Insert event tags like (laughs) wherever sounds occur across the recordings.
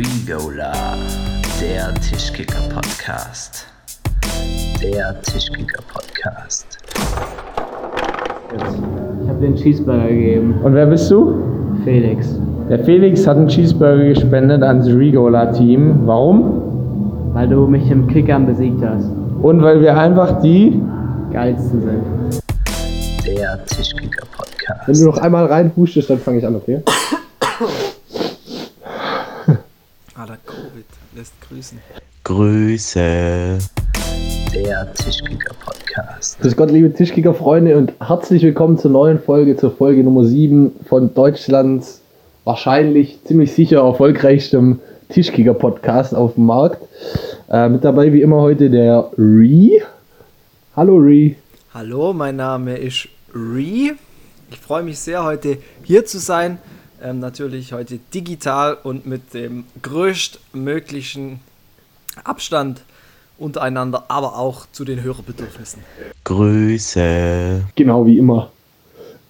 Regola, der Tischkicker-Podcast. Der Tischkicker-Podcast. Ich habe den Cheeseburger gegeben. Und wer bist du? Felix. Der Felix hat einen Cheeseburger gespendet ans Regola-Team. Warum? Weil du mich im Kickern besiegt hast. Und weil wir einfach die. Geilsten sind. Der Tischkicker-Podcast. Wenn du noch einmal reinhustest, dann fange ich an, okay? Alter, Covid lässt grüßen. Grüße. Der Tischkicker-Podcast. Grüß Gott, liebe Tischkicker-Freunde und herzlich willkommen zur neuen Folge, zur Folge Nummer 7 von Deutschlands wahrscheinlich ziemlich sicher erfolgreichstem Tischkicker-Podcast auf dem Markt. Äh, mit dabei wie immer heute der Re. Hallo Re. Hallo, mein Name ist Ree. Ich freue mich sehr, heute hier zu sein. Ähm, natürlich heute digital und mit dem größtmöglichen Abstand untereinander, aber auch zu den Hörerbedürfnissen. Grüße. Genau wie immer.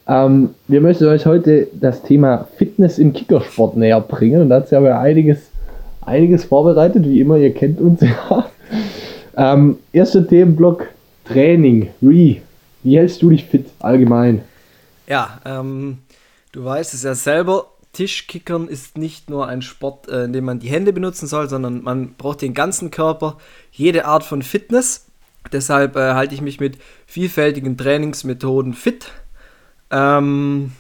Ähm, wir möchten euch heute das Thema Fitness im Kickersport näher bringen und dazu haben wir einiges, einiges vorbereitet, wie immer, ihr kennt uns (laughs) ja. Ähm, erster Themenblock Training. Re, wie hältst du dich fit allgemein? Ja, ähm, du weißt es ja selber, Tischkickern ist nicht nur ein Sport, äh, in dem man die Hände benutzen soll, sondern man braucht den ganzen Körper, jede Art von Fitness. Deshalb äh, halte ich mich mit vielfältigen Trainingsmethoden fit. Ähm,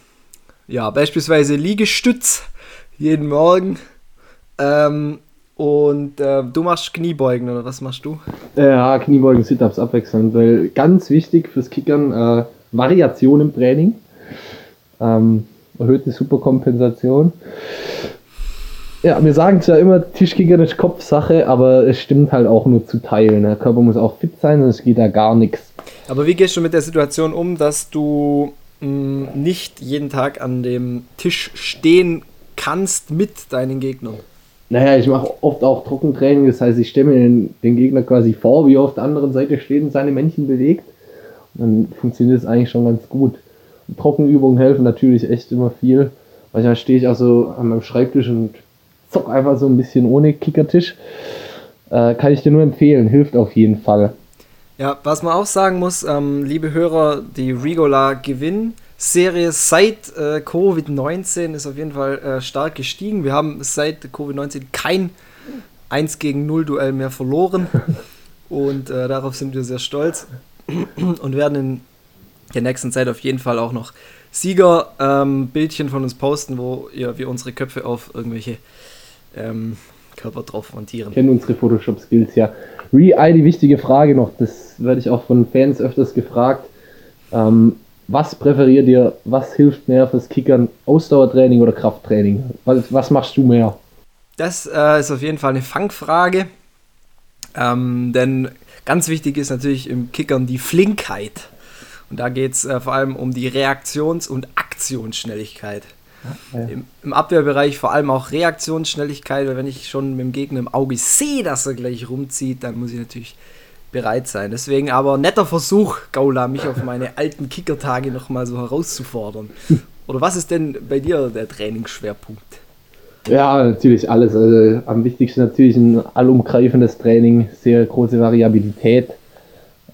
ja, beispielsweise Liegestütz jeden Morgen. Ähm, und äh, du machst Kniebeugen oder was machst du? Äh, Ja, Kniebeugen, Sit-Ups abwechselnd, weil ganz wichtig fürs Kickern äh, Variation im Training. Ähm, erhöhte Superkompensation. Ja, wir sagen es ja immer, Tischkickern ist Kopfsache, aber es stimmt halt auch nur zu teilen. Der Körper muss auch fit sein, sonst geht da gar nichts. Aber wie gehst du mit der Situation um, dass du mh, nicht jeden Tag an dem Tisch stehen kannst mit deinen Gegnern? Naja, ich mache oft auch Trockentraining, das heißt, ich stelle mir den, den Gegner quasi vor, wie er auf der anderen Seite steht und seine Männchen bewegt. Und dann funktioniert es eigentlich schon ganz gut. Trockenübungen helfen natürlich echt immer viel. Manchmal stehe ich auch so an meinem Schreibtisch und zock einfach so ein bisschen ohne Kickertisch. Äh, kann ich dir nur empfehlen, hilft auf jeden Fall. Ja, was man auch sagen muss, ähm, liebe Hörer, die Regola Gewinnserie seit äh, Covid-19 ist auf jeden Fall äh, stark gestiegen. Wir haben seit Covid-19 kein 1 gegen 0 Duell mehr verloren (laughs) und äh, darauf sind wir sehr stolz und werden in der nächsten Zeit auf jeden Fall auch noch Sieger-Bildchen von uns posten, wo ihr, wir unsere Köpfe auf irgendwelche ähm, Körper drauf montieren. kennen unsere Photoshop-Skills ja. Re, eine wichtige Frage noch, das werde ich auch von Fans öfters gefragt. Ähm, was präferiert ihr, was hilft mehr fürs Kickern? Ausdauertraining oder Krafttraining? Was, was machst du mehr? Das äh, ist auf jeden Fall eine Fangfrage. Ähm, denn ganz wichtig ist natürlich im Kickern die Flinkheit. Und da geht es äh, vor allem um die Reaktions- und Aktionsschnelligkeit. Ja. Im, Im Abwehrbereich vor allem auch Reaktionsschnelligkeit, weil wenn ich schon mit dem Gegner im Auge sehe, dass er gleich rumzieht, dann muss ich natürlich bereit sein. Deswegen aber netter Versuch, Gaula, mich auf meine (laughs) alten Kickertage nochmal so herauszufordern. Oder was ist denn bei dir der Trainingsschwerpunkt? Ja, natürlich alles. Also am wichtigsten natürlich ein allumgreifendes Training, sehr große Variabilität.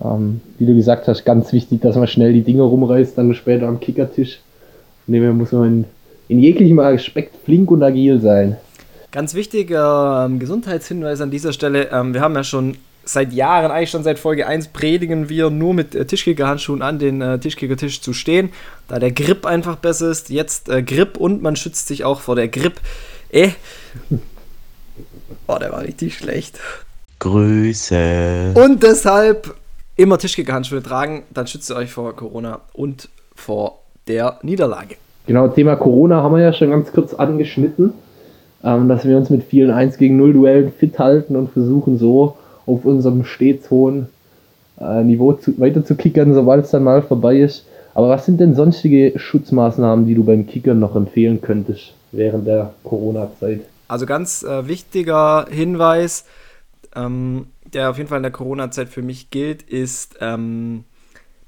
Ähm, wie du gesagt hast, ganz wichtig, dass man schnell die Dinger rumreißt, dann später am Kickertisch. Von dem her muss man in, in jeglichem Aspekt flink und agil sein. Ganz wichtiger ähm, Gesundheitshinweis an dieser Stelle. Ähm, wir haben ja schon seit Jahren, eigentlich schon seit Folge 1, predigen wir nur mit äh, Tischkicker-Handschuhen an den äh, Tischkicker-Tisch zu stehen, da der Grip einfach besser ist. Jetzt äh, Grip und man schützt sich auch vor der Grip. Eh. Oh, der war richtig schlecht. Grüße. Und deshalb immer Tischkicker-Handschuhe tragen, dann schützt ihr euch vor Corona und vor der Niederlage. Genau, Thema Corona haben wir ja schon ganz kurz angeschnitten, ähm, dass wir uns mit vielen 1 gegen 0 Duellen fit halten und versuchen so auf unserem stets hohen äh, Niveau zu, weiter zu kickern, sobald es dann mal vorbei ist. Aber was sind denn sonstige Schutzmaßnahmen, die du beim Kickern noch empfehlen könntest während der Corona-Zeit? Also ganz äh, wichtiger Hinweis, ähm, der auf jeden Fall in der Corona-Zeit für mich gilt, ist ähm,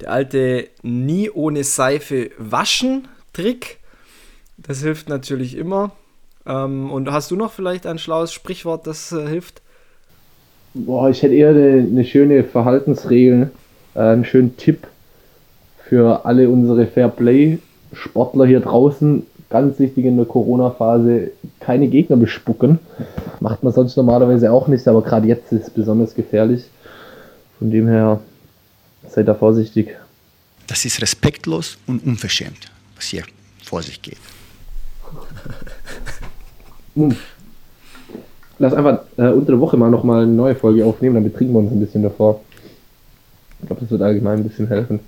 der alte nie ohne Seife waschen Trick. Das hilft natürlich immer. Ähm, und hast du noch vielleicht ein schlaues Sprichwort, das äh, hilft? Boah, ich hätte eher eine, eine schöne Verhaltensregel, äh, einen schönen Tipp für alle unsere Fairplay-Sportler hier draußen. Ganz wichtig in der Corona-Phase, keine Gegner bespucken. Macht man sonst normalerweise auch nicht, aber gerade jetzt ist es besonders gefährlich. Von dem her, seid da vorsichtig. Das ist respektlos und unverschämt, was hier vor sich geht. (laughs) Hm. Lass einfach äh, unter der Woche mal nochmal eine neue Folge aufnehmen, dann betrinken wir uns ein bisschen davor. Ich glaube, das wird allgemein ein bisschen helfen.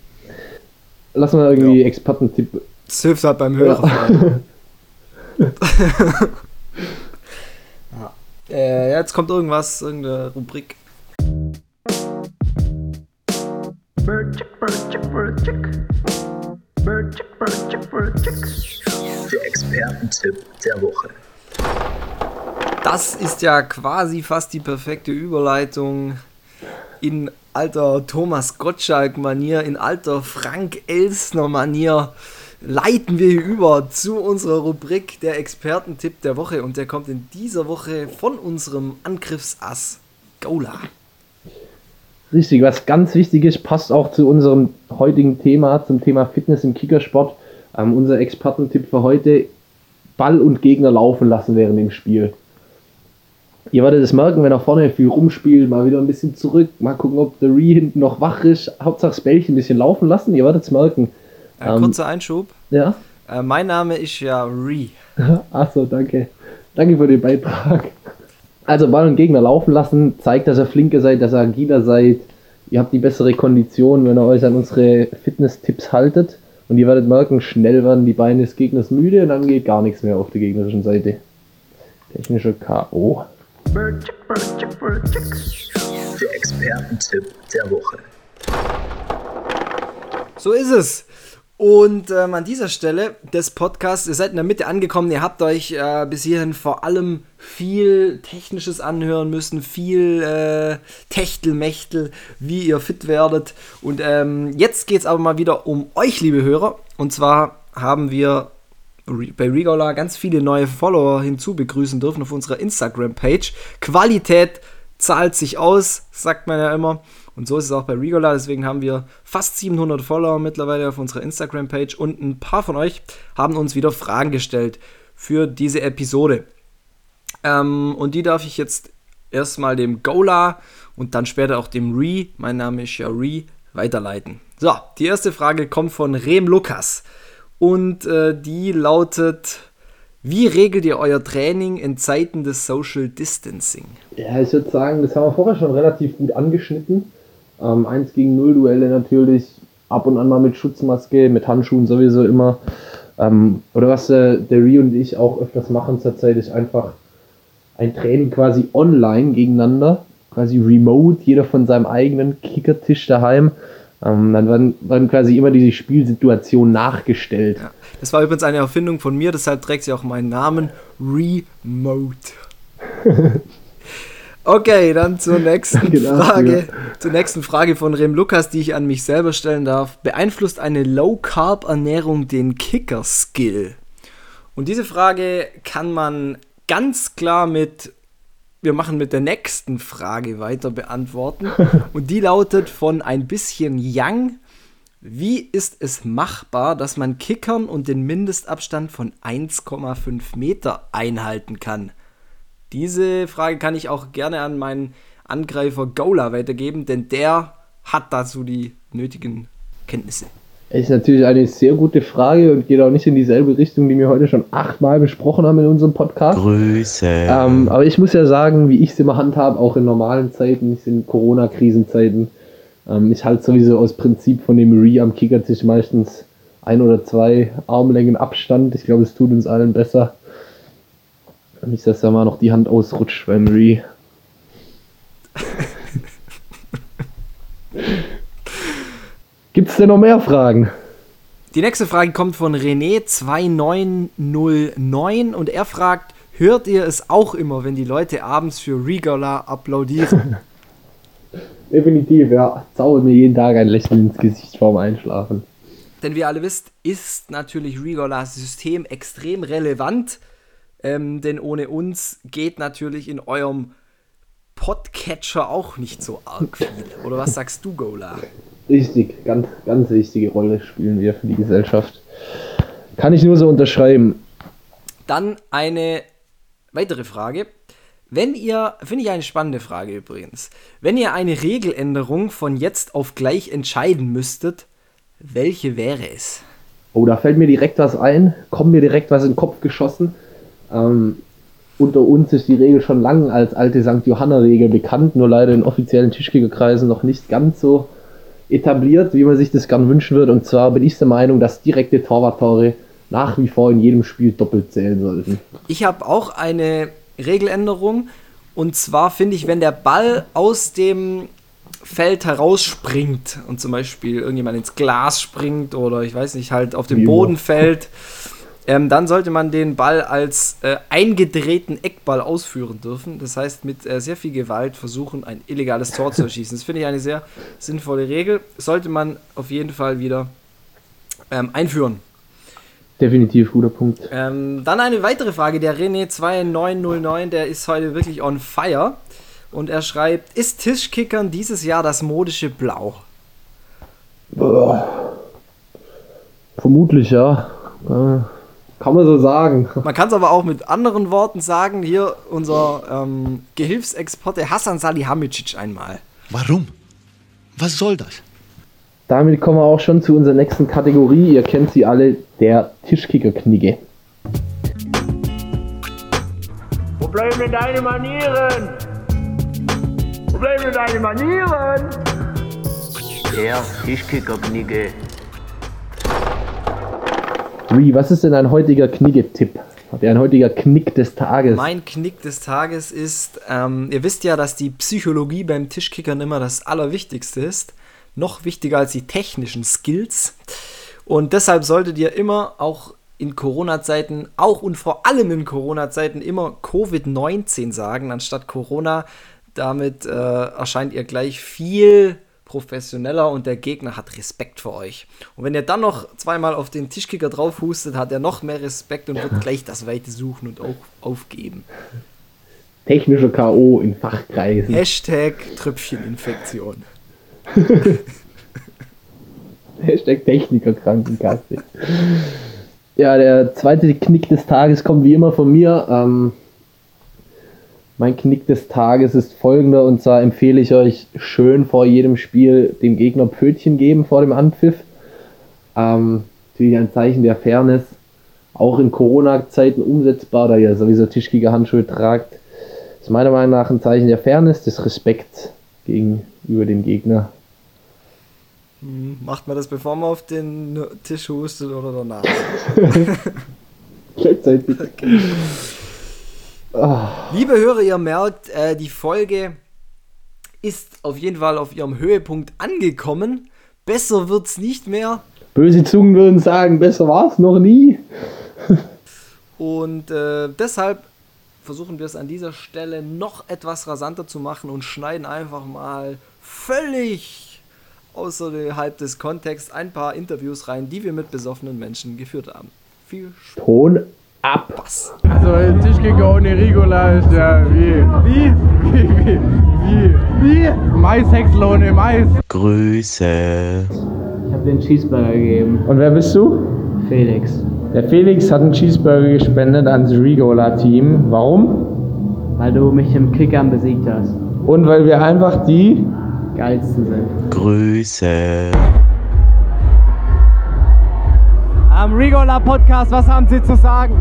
Lass mal irgendwie Expertentipp. Das hilft halt beim Hören. Ja. (laughs) Äh, jetzt kommt irgendwas, irgendeine Rubrik. Der Expertentipp der Woche. Das ist ja quasi fast die perfekte Überleitung in alter Thomas Gottschalk-Manier, in alter Frank Elsner-Manier. Leiten wir hier über zu unserer Rubrik der Expertentipp der Woche und der kommt in dieser Woche von unserem Angriffsass Gola. Richtig, was ganz wichtig ist, passt auch zu unserem heutigen Thema, zum Thema Fitness im Kickersport. Ähm, unser Expertentipp für heute, Ball und Gegner laufen lassen während dem Spiel. Ihr werdet es merken, wenn er vorne viel rumspielt, mal wieder ein bisschen zurück, mal gucken, ob der Re hinten noch wach ist. Hauptsache das Bällchen ein bisschen laufen lassen, ihr werdet es merken. Äh, Ähm, kurzer Einschub. Ja? Äh, mein Name ist ja Re. (laughs) Achso, danke. Danke für den Beitrag. Also Ball und Gegner laufen lassen, zeigt, dass ihr flinker seid, dass ihr agiler seid. Ihr habt die bessere Kondition, wenn ihr euch an unsere Fitness-Tipps haltet. Und ihr werdet merken, schnell werden die Beine des Gegners müde und dann geht gar nichts mehr auf der gegnerischen Seite. Technischer K.O. Der Expertentipp der Woche. So ist es. Und ähm, an dieser Stelle des Podcasts, ihr seid in der Mitte angekommen, ihr habt euch äh, bis hierhin vor allem viel Technisches anhören müssen, viel äh, Techtelmechtel, wie ihr fit werdet. Und ähm, jetzt geht es aber mal wieder um euch, liebe Hörer. Und zwar haben wir bei Regola ganz viele neue Follower hinzu begrüßen dürfen auf unserer Instagram-Page. Qualität zahlt sich aus, sagt man ja immer. Und so ist es auch bei Regola. Deswegen haben wir fast 700 Follower mittlerweile auf unserer Instagram-Page. Und ein paar von euch haben uns wieder Fragen gestellt für diese Episode. Ähm, und die darf ich jetzt erstmal dem Gola und dann später auch dem Re, mein Name ist ja Re, weiterleiten. So, die erste Frage kommt von Rem Lukas. Und äh, die lautet: Wie regelt ihr euer Training in Zeiten des Social Distancing? Ja, ich würde sagen, das haben wir vorher schon relativ gut angeschnitten. Ähm, 1 gegen 0 Duelle natürlich, ab und an mal mit Schutzmaske, mit Handschuhen sowieso immer. Ähm, oder was äh, der Rie und ich auch öfters machen zurzeit, ist einfach ein Training quasi online gegeneinander, quasi remote, jeder von seinem eigenen Kickertisch daheim. Ähm, dann werden, werden quasi immer diese Spielsituation nachgestellt. Ja. Das war übrigens eine Erfindung von mir, deshalb trägt sie auch meinen Namen Remote. (laughs) Okay, dann zur nächsten (laughs) dafür. Frage. Zur nächsten Frage von Rem Lukas, die ich an mich selber stellen darf. Beeinflusst eine Low-Carb-Ernährung den Kicker-Skill? Und diese Frage kann man ganz klar mit, wir machen mit der nächsten Frage weiter beantworten. (laughs) Und die lautet von ein bisschen Young. Wie ist es machbar, dass man Kickern und den Mindestabstand von 1,5 Meter einhalten kann? Diese Frage kann ich auch gerne an meinen Angreifer Gola weitergeben, denn der hat dazu die nötigen Kenntnisse. Ist natürlich eine sehr gute Frage und geht auch nicht in dieselbe Richtung, die wir heute schon achtmal besprochen haben in unserem Podcast. Grüße. Ähm, aber ich muss ja sagen, wie ich es immer handhabe, auch in normalen Zeiten, nicht in Corona-Krisenzeiten. Ähm, ich halte sowieso aus Prinzip von dem Re am Kickertisch meistens ein oder zwei Armlängen Abstand. Ich glaube, es tut uns allen besser. Nicht, dass da mal noch die Hand ausrutscht beim Re. (laughs) Gibt es denn noch mehr Fragen? Die nächste Frage kommt von René2909 und er fragt, hört ihr es auch immer, wenn die Leute abends für Regala applaudieren? (laughs) Definitiv, ja. Zaubert mir jeden Tag ein Lächeln ins Gesicht vorm Einschlafen. Denn wie ihr alle wisst, ist natürlich Regalas System extrem relevant Ähm, denn ohne uns geht natürlich in eurem Podcatcher auch nicht so arg viel. Oder was sagst du, Gola? Richtig, ganz, ganz wichtige Rolle spielen wir für die Gesellschaft. Kann ich nur so unterschreiben. Dann eine weitere Frage. Wenn ihr, finde ich eine spannende Frage übrigens, wenn ihr eine Regeländerung von jetzt auf gleich entscheiden müsstet, welche wäre es? Oh, da fällt mir direkt was ein, kommt mir direkt was in den Kopf geschossen. Ähm, unter uns ist die Regel schon lange als alte St. Johanna-Regel bekannt, nur leider in offiziellen Tischkickerkreisen noch nicht ganz so etabliert, wie man sich das gern wünschen würde. Und zwar bin ich der Meinung, dass direkte Torwarttore nach wie vor in jedem Spiel doppelt zählen sollten. Ich habe auch eine Regeländerung. Und zwar finde ich, wenn der Ball aus dem Feld herausspringt und zum Beispiel irgendjemand ins Glas springt oder ich weiß nicht, halt auf den Boden fällt, ähm, dann sollte man den Ball als äh, eingedrehten Eckball ausführen dürfen. Das heißt, mit äh, sehr viel Gewalt versuchen, ein illegales Tor zu erschießen. Das finde ich eine sehr sinnvolle Regel. Sollte man auf jeden Fall wieder ähm, einführen. Definitiv guter Punkt. Ähm, dann eine weitere Frage. Der René2909, der ist heute wirklich on fire. Und er schreibt: Ist Tischkickern dieses Jahr das modische Blau? Vermutlich ja. Äh, kann man so sagen. Man kann es aber auch mit anderen Worten sagen. Hier unser ähm, Gehilfsexporte Hassan Salihamidzic einmal. Warum? Was soll das? Damit kommen wir auch schon zu unserer nächsten Kategorie. Ihr kennt sie alle, der Tischkicker-Knigge. Wo bleiben denn deine Manieren? Wo bleiben denn deine Manieren? Der Tischkicker-Knigge. Wie, was ist denn ein heutiger Knigge-Tipp? Habt ihr ein heutiger Knick des Tages? Mein Knick des Tages ist, ähm, ihr wisst ja, dass die Psychologie beim Tischkickern immer das Allerwichtigste ist. Noch wichtiger als die technischen Skills. Und deshalb solltet ihr immer auch in Corona-Zeiten, auch und vor allem in Corona-Zeiten, immer Covid-19 sagen, anstatt Corona. Damit äh, erscheint ihr gleich viel professioneller und der Gegner hat Respekt vor euch. Und wenn ihr dann noch zweimal auf den Tischkicker drauf hustet, hat er noch mehr Respekt und wird gleich das Weite suchen und auch aufgeben. Technischer K.O. in Fachkreisen. Hashtag Tröpfcheninfektion. (laughs) Hashtag Techniker-Krankenkasse. Ja, der zweite Knick des Tages kommt wie immer von mir. Ähm, mein Knick des Tages ist folgender und zwar empfehle ich euch schön vor jedem Spiel dem Gegner Pötchen geben vor dem Anpfiff. Ähm, natürlich ein Zeichen der Fairness. Auch in Corona-Zeiten umsetzbar, da ihr sowieso Tischkicker-Handschuhe tragt. Ist meiner Meinung nach ein Zeichen der Fairness, des Respekts gegenüber dem Gegner. Macht man das, bevor man auf den Tisch hustet oder danach? (laughs) Gleichzeitig. Liebe Hörer, ihr merkt, äh, die Folge ist auf jeden Fall auf ihrem Höhepunkt angekommen. Besser wird's nicht mehr. Böse Zungen würden sagen, besser war es noch nie. (laughs) Und äh, deshalb versuchen wir es an dieser Stelle noch etwas rasanter zu machen und schneiden einfach mal völlig außerhalb des Kontexts ein paar Interviews rein, die wir mit besoffenen Menschen geführt haben. Viel Ton ab. Spaß. Also Tischkicker ohne Rigola ist ja wie, wie, wie, wie, wie, wie Maishäcksler ohne Mais. Grüße. Ich habe den Cheeseburger gegeben. Und wer bist du? Felix. Der Felix hat einen Cheeseburger gespendet ans Regola-Team. Warum? Weil du mich im Kickern besiegt hast. Und weil wir einfach die Geilsten sind. Grüße. Am Rigola Podcast, was haben Sie zu sagen?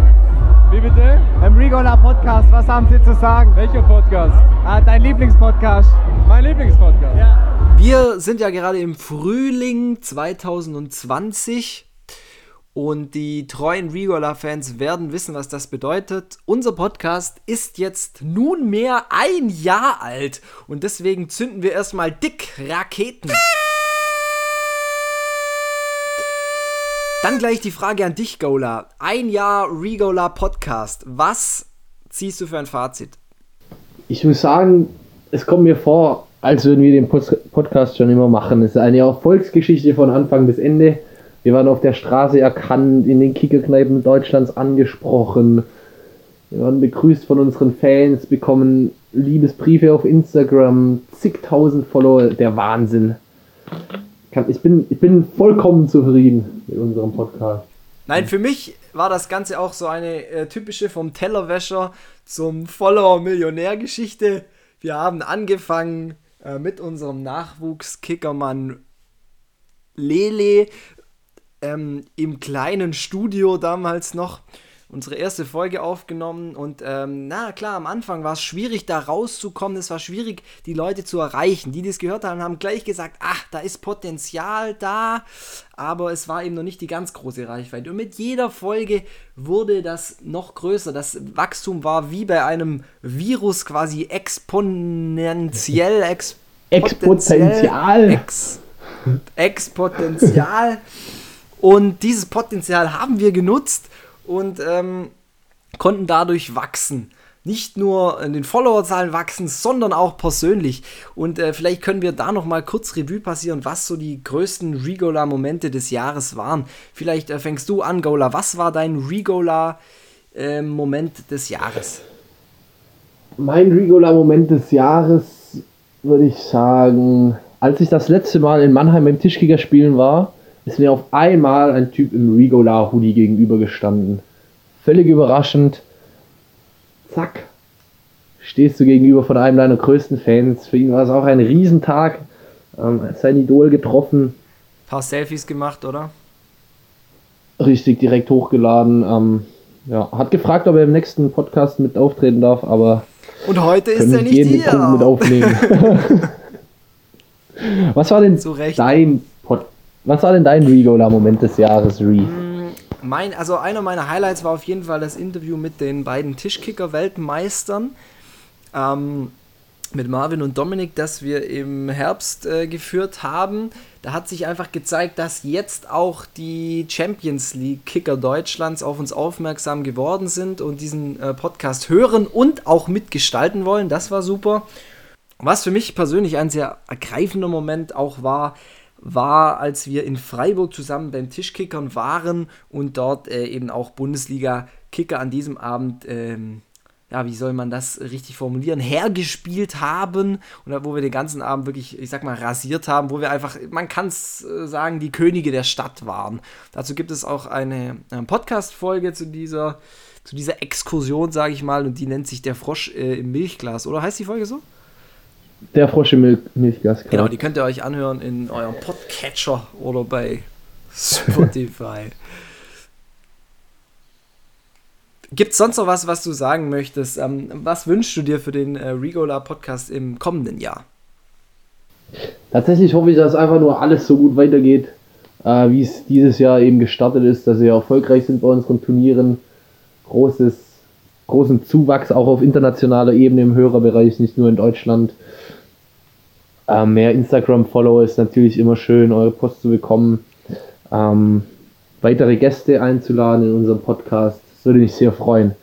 Wie bitte? Im Rigola Podcast, was haben Sie zu sagen? Welcher Podcast? Ah, dein Lieblingspodcast. Mein Lieblingspodcast? Ja. Wir sind ja gerade im Frühling 2020 und die treuen Regola-Fans werden wissen, was das bedeutet. Unser Podcast ist jetzt nunmehr ein Jahr alt und deswegen zünden wir erstmal dick Raketen. Dann gleich die Frage an dich, Gola. Ein Jahr Regola Podcast. Was ziehst du für ein Fazit? Ich muss sagen, es kommt mir vor, als würden wir den Pod- Podcast schon immer machen. Es ist eine Erfolgsgeschichte von Anfang bis Ende. Wir waren auf der Straße erkannt, in den Kickerkneipen Deutschlands angesprochen. Wir werden begrüßt von unseren Fans, bekommen Liebesbriefe auf Instagram, zigtausend Follower, der Wahnsinn. Kann- Ich bin, ich bin vollkommen zufrieden mit unserem Podcast. Nein, für mich war das Ganze auch so eine äh, typische vom Tellerwäscher zum Follower-Millionär-Geschichte. Wir haben angefangen äh, mit unserem Nachwuchskickermann Lele ähm, im kleinen Studio damals noch unsere erste Folge aufgenommen und ähm, na klar, am Anfang war es schwierig, da rauszukommen. Es war schwierig, die Leute zu erreichen. Die, die es gehört haben, haben gleich gesagt, ach, da ist Potenzial da, aber es war eben noch nicht die ganz große Reichweite. Und mit jeder Folge wurde das noch größer. Das Wachstum war wie bei einem Virus quasi exponentiell, ex Exponential. Ex, Exponential. Und dieses Potenzial haben wir genutzt und ähm, konnten dadurch wachsen. Nicht nur in den Followerzahlen wachsen, sondern auch persönlich. Und äh, vielleicht können wir da noch mal kurz Revue passieren, was so die größten Regola-Momente des Jahres waren. Vielleicht äh, fängst du an, Gola. Was war dein Regola-Moment des Jahres? Mein Rigola-Moment des Jahres würde ich sagen, als ich das letzte Mal in Mannheim beim Tischkicker spielen war, ist mir auf einmal ein Typ im Rigola-Hoodie gegenübergestanden. Völlig überraschend. Zack. Stehst du gegenüber von einem deiner größten Fans. Für ihn war es auch ein Riesentag. Ähm, sein Idol getroffen. paar Selfies gemacht, oder? Richtig direkt hochgeladen. Ähm, ja, hat gefragt, ob er im nächsten Podcast mit auftreten darf, aber Und heute ist er nicht jeden Punkt mit hier. aufnehmen. (laughs) was war denn Zu Recht. dein was war denn dein Regola-Moment des Jahres, Re? Mein, also einer meiner Highlights war auf jeden Fall das Interview mit den beiden Tischkicker-Weltmeistern. Ähm, mit Marvin und Dominik, das wir im Herbst äh, geführt haben. Da hat sich einfach gezeigt, dass jetzt auch die Champions League Kicker Deutschlands auf uns aufmerksam geworden sind und diesen äh, Podcast hören und auch mitgestalten wollen. Das war super. Was für mich persönlich ein sehr ergreifender Moment auch war, war, als wir in Freiburg zusammen beim Tischkickern waren und dort äh, eben auch Bundesliga-Kicker an diesem Abend, ähm, ja, wie soll man das richtig formulieren, hergespielt haben und wo wir den ganzen Abend wirklich, ich sag mal, rasiert haben, wo wir einfach, man kann es äh, sagen, die Könige der Stadt waren. Dazu gibt es auch eine äh, Podcast-Folge zu dieser, zu dieser Exkursion, sage ich mal, und die nennt sich Der Frosch äh, im Milchglas, oder heißt die Folge so? Der Frosch im Mil Milchglas. Genau, die könnt ihr euch anhören in eurem Podcatcher oder bei Spotify. (laughs) Gibt es sonst noch was, was du sagen möchtest? Ähm, was wünschst du dir für den äh, Regola Podcast im kommenden Jahr? Tatsächlich hoffe ich, dass einfach nur alles so gut weitergeht, äh, wie es dieses Jahr eben gestartet ist, dass wir erfolgreich sind bei unseren Turnieren. Großes, großen Zuwachs auch auf internationaler Ebene im Hörerbereich, nicht nur in Deutschland. Äh, mehr Instagram-Follower ist natürlich immer schön, eure Post zu bekommen. Ähm, weitere Gäste einzuladen in unserem Podcast. Das würde mich sehr freuen.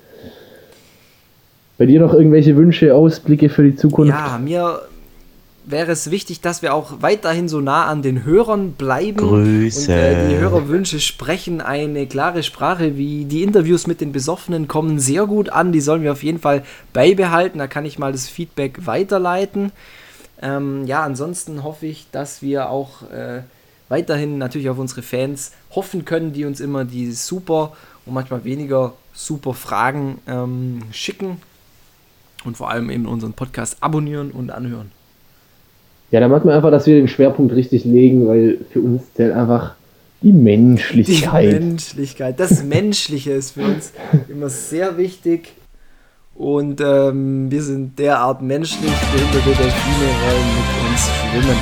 Bei dir noch irgendwelche Wünsche, Ausblicke für die Zukunft? Ja, mir wäre es wichtig, dass wir auch weiterhin so nah an den Hörern bleiben. Grüße. Und äh, die Hörerwünsche sprechen eine klare Sprache, wie die Interviews mit den Besoffenen kommen sehr gut an. Die sollen wir auf jeden Fall beibehalten. Da kann ich mal das Feedback weiterleiten. Ähm, ja, ansonsten hoffe ich, dass wir auch äh, weiterhin natürlich auf unsere Fans hoffen können, die uns immer die super und manchmal weniger super Fragen ähm, schicken und vor allem eben unseren Podcast abonnieren und anhören. Ja, da merkt man einfach, dass wir den Schwerpunkt richtig legen, weil für uns zählt einfach die Die Menschlichkeit. Menschlichkeit, das Menschliche ist für uns (laughs) immer sehr wichtig. Und ähm, wir sind derart menschlich, behinderte Delfine wollen mit uns schwimmen.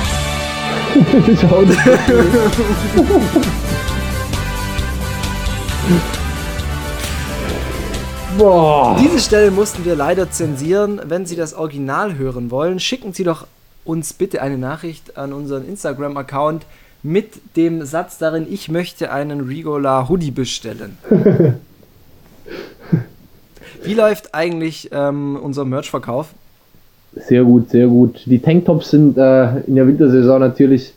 Schau das Boah. Diese Stelle mussten wir leider zensieren. Wenn Sie das Original hören wollen, schicken Sie doch uns bitte eine Nachricht an unseren Instagram-Account mit dem Satz darin, ich möchte einen Rigola Hoodie bestellen. (laughs) Wie läuft eigentlich ähm, unser Merch-Verkauf? Sehr gut, sehr gut. Die Tanktops sind äh, in der Wintersaison natürlich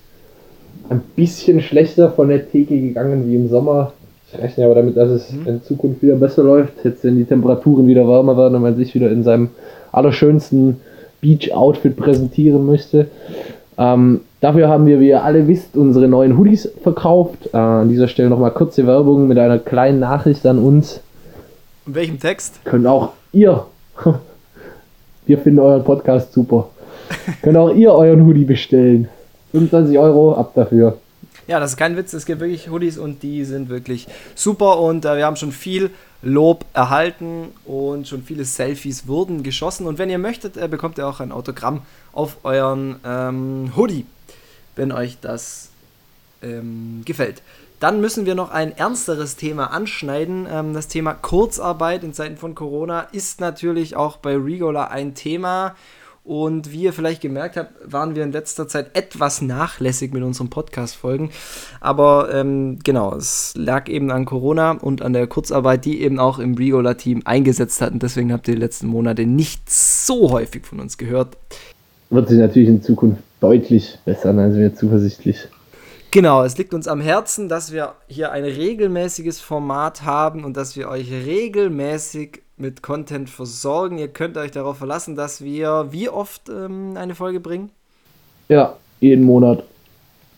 ein bisschen schlechter von der Theke gegangen wie im Sommer. Ich rechne aber damit, dass es in Zukunft wieder besser läuft. Jetzt, wenn die Temperaturen wieder wärmer werden und man sich wieder in seinem allerschönsten Beach-Outfit präsentieren möchte. Ähm, dafür haben wir, wie ihr alle wisst, unsere neuen Hoodies verkauft. Äh, an dieser Stelle nochmal kurze Werbung mit einer kleinen Nachricht an uns. In welchem Text? Könnt auch ihr, (laughs) wir finden euren Podcast super, (laughs) könnt auch ihr euren Hoodie bestellen. 25 Euro, ab dafür. Ja, das ist kein Witz, es gibt wirklich Hoodies und die sind wirklich super und äh, wir haben schon viel Lob erhalten und schon viele Selfies wurden geschossen und wenn ihr möchtet, äh, bekommt ihr auch ein Autogramm auf euren ähm, Hoodie, wenn euch das ähm, gefällt. Dann müssen wir noch ein ernsteres Thema anschneiden. Ähm, das Thema Kurzarbeit in Zeiten von Corona ist natürlich auch bei Regola ein Thema. Und wie ihr vielleicht gemerkt habt, waren wir in letzter Zeit etwas nachlässig mit unseren Podcast-Folgen. Aber ähm, genau, es lag eben an Corona und an der Kurzarbeit, die eben auch im Regola-Team eingesetzt hatten. Deswegen habt ihr die letzten Monate nicht so häufig von uns gehört. Wird sich natürlich in Zukunft deutlich bessern, also wir zuversichtlich. Genau, es liegt uns am Herzen, dass wir hier ein regelmäßiges Format haben und dass wir euch regelmäßig mit Content versorgen. Ihr könnt euch darauf verlassen, dass wir wie oft ähm, eine Folge bringen? Ja, jeden Monat.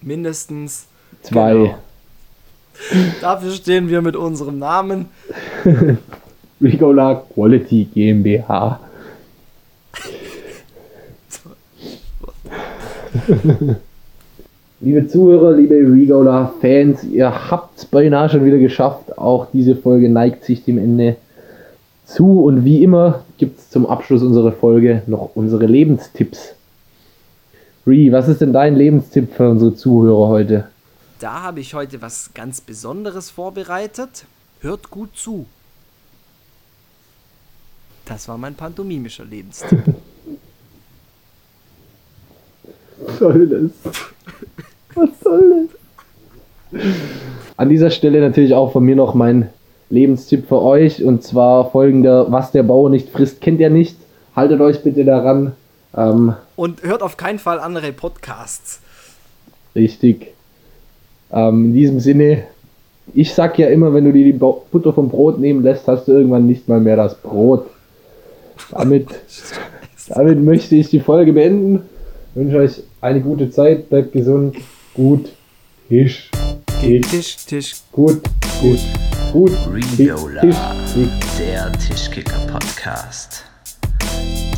Mindestens zwei. Genau. (laughs) Dafür stehen wir mit unserem Namen. (laughs) Rigola Quality GmbH. (laughs) liebe Zuhörer, liebe Regola-Fans, ihr habt es beinahe schon wieder geschafft. Auch diese Folge neigt sich dem Ende zu. Und wie immer gibt es zum Abschluss unserer Folge noch unsere Lebenstipps. Re, was ist denn dein Lebenstipp für unsere Zuhörer heute? Da habe ich heute was ganz Besonderes vorbereitet. Hört gut zu. Das war mein pantomimischer Lebenstipp. (laughs) Soll das? Was soll das? An dieser Stelle natürlich auch von mir noch mein Lebenstipp für euch und zwar folgender: Was der Bauer nicht frisst, kennt er nicht. Haltet euch bitte daran. Ähm, und hört auf keinen Fall andere Podcasts. Richtig. Ähm, in diesem Sinne, ich sag ja immer, wenn du dir die Butter vom Brot nehmen lässt, hast du irgendwann nicht mal mehr das Brot. Damit, (laughs) damit möchte ich die Folge beenden. Ich wünsche euch eine gute Zeit, bleibt gesund, gut, Tisch, Tisch, Tisch, Tisch. gut, gut, gut, Regola, der Tischkicker Podcast.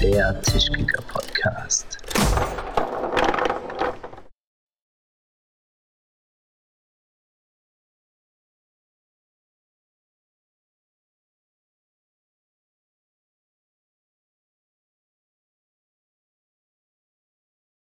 Der Tischkicker Podcast.